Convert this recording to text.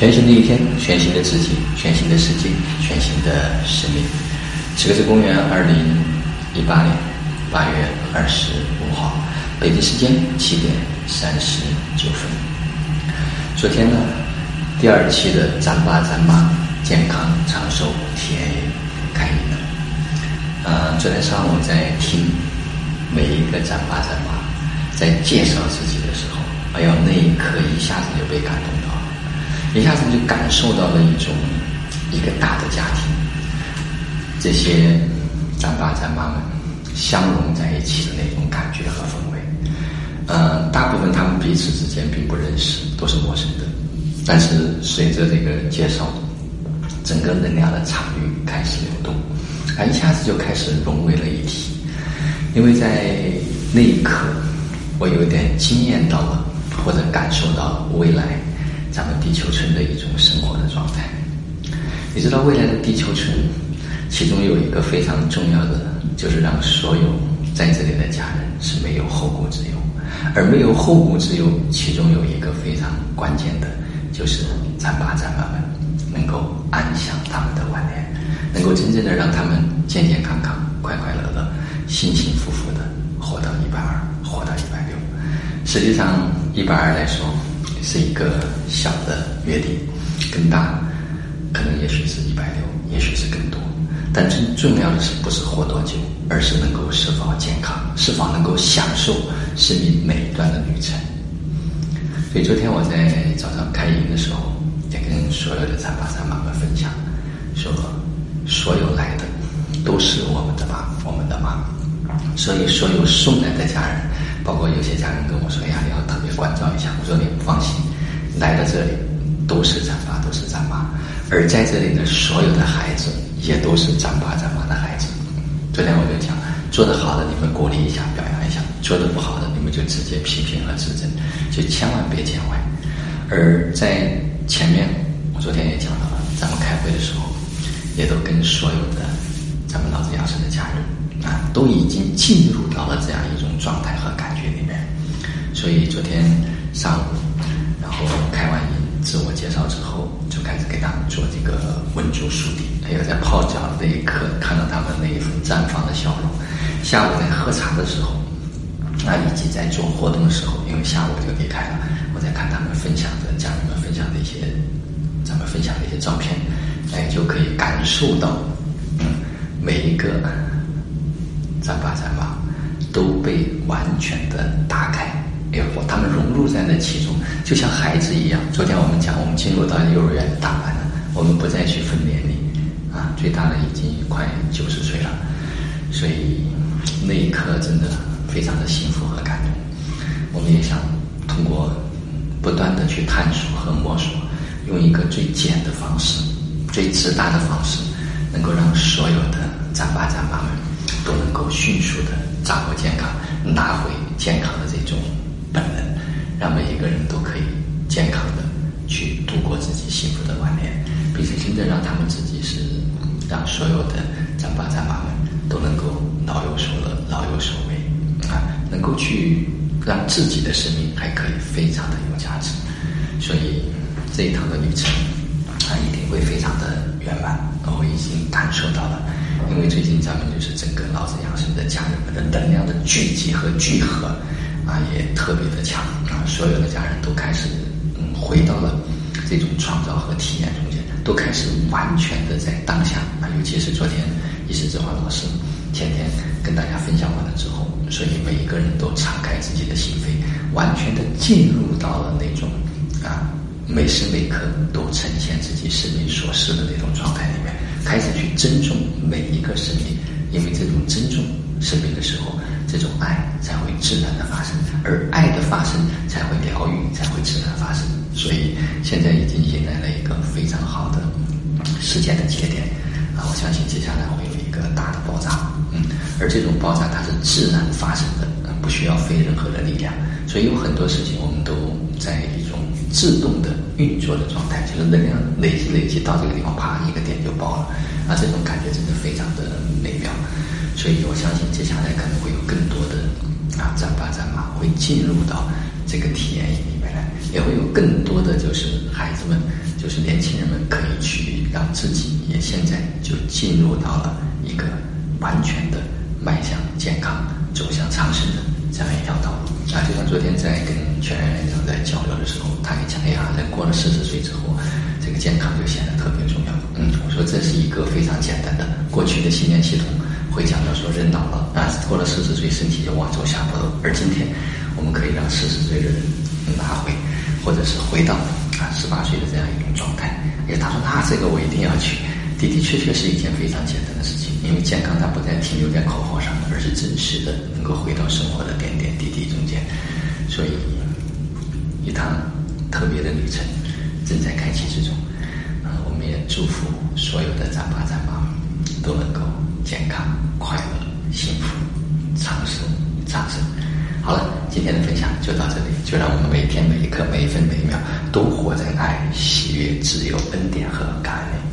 全新的一天，全新的自己，全新的世界，全新的生命。此刻是公元二零一八年八月二十五号，北京时间七点三十九分。昨天呢，第二期的“咱爸咱妈健康长寿体验营”开营了。呃，昨天上午在听每一个“咱爸咱妈”在介绍自己的时候，哎呦，那一刻一下子就被感动到。一下子就感受到了一种一个大的家庭，这些咱爸咱妈们相融在一起的那种感觉和氛围。呃，大部分他们彼此之间并不认识，都是陌生的。但是随着这个介绍，整个能量的场域开始流动，啊，一下子就开始融为了一体。因为在那一刻，我有点惊艳到了，或者感受到未来。咱们地球村的一种生活的状态，你知道未来的地球村，其中有一个非常重要的，就是让所有在这里的家人是没有后顾之忧，而没有后顾之忧，其中有一个非常关键的，就是咱爸咱妈们能够安享他们的晚年，能够真正的让他们健健康康、快快乐乐、幸幸福福的活到一百二，活到一百六。实际上，一百二来说。是一个小的约定，更大，可能也许是一百六，也许是更多。但最重要的是，不是活多久，而是能够是否健康，是否能够享受生命每一段的旅程。所以昨天我在早上开营的时候，也跟所有的咱爸咱妈们分享，说所有来的都是我们的爸，我们的妈。所以所有送来的家人。包括有些家人跟我说：“哎呀，你要特别关照一下。”我说：“你不放心，来到这里都是咱爸，都是咱妈，而在这里的所有的孩子也都是咱爸咱妈的孩子。”昨天我就讲，做得好的你们鼓励一下，表扬一下；做得不好的你们就直接批评和指正，就千万别见外。而在前面，我昨天也讲到了，咱们开会的时候，也都跟所有的咱们老子养生的家人。啊，都已经进入到了这样一种状态和感觉里面，所以昨天上午，然后开完营自我介绍之后，就开始给他们做这个温灸梳底。还有在泡脚的那一刻，看到他们那一份绽放的笑容。下午在喝茶的时候，啊，以及在做活动的时候，因为下午就离开了，我在看他们分享的家人们分享的一些，咱们分享的一些照片，哎，就可以感受到，嗯，每一个。咱爸咱妈都被完全的打开，哎呦，他们融入在那其中，就像孩子一样。昨天我们讲，我们进入到幼儿园大班了，我们不再去分年龄，啊，最大的已经快九十岁了，所以那一刻真的非常的幸福和感动。我们也想通过不断的去探索和摸索，用一个最简的方式、最直达的方式，能够让所有的咱爸咱妈们。都能够迅速的掌握健康，拿回健康的这种本能，让每一个人都可以健康的去度过自己幸福的晚年，并且真正让他们自己是让所有的咱爸咱妈们都能够老有所乐、老有所为啊，能够去让自己的生命还可以非常的有价值。所以这一趟的旅程啊，一定会非常的圆满。我已经感受到了。因为最近咱们就是整个老子养生的家人们的能量的聚集和聚合，啊，也特别的强啊，所有的家人都开始嗯回到了这种创造和体验中间，都开始完全的在当下啊，尤其是昨天一时之华老师天天跟大家分享完了之后，所以每一个人都敞开自己的心扉，完全的进入到了那种啊每时每刻都呈现自己生命所示的那种状态里面。开始去尊重每一个生命，因为这种尊重生命的时候，这种爱才会自然的发生，而爱的发生才会疗愈，才会自然发生。所以现在已经迎来了一个非常好的时间的节点啊！我相信接下来会有一个大的爆炸，嗯，而这种爆炸它是自然发生的，不需要费任何的力量。所以有很多事情我们都在一种。自动的运作的状态，就是能量累积累积到这个地方，啪一个点就爆了，啊，这种感觉真的非常的美妙。所以我相信接下来可能会有更多的啊，咱爸咱妈会进入到这个体验营里面来，也会有更多的就是孩子们，就是年轻人们可以去让自己也现在就进入到了一个完全的迈向健康、走向长生的这样一条道路。啊，就像昨天在跟全员院长在交流的时候，他也讲，哎呀，人过了四十岁之后，这个健康就显得特别重要。嗯，我说这是一个非常简单的，过去的信念系统会讲到说，人老了啊，过了四十岁身体就往走下坡，而今天我们可以让四十岁的人拿回，或者是回到啊十八岁的这样一种状态。哎，他说那这个我一定要去，的的确确是一件非常简单的事情，因为健康它不再停留在口号上，而是真实的能够回到生活的点点滴滴中间。所以，一趟特别的旅程正在开启之中。啊，我们也祝福所有的长爸长妈都能够健康、快乐、幸福、长寿、长生。好了，今天的分享就到这里，就让我们每天每一刻、每一分每一秒都活在爱、喜悦、自由、恩典和感恩。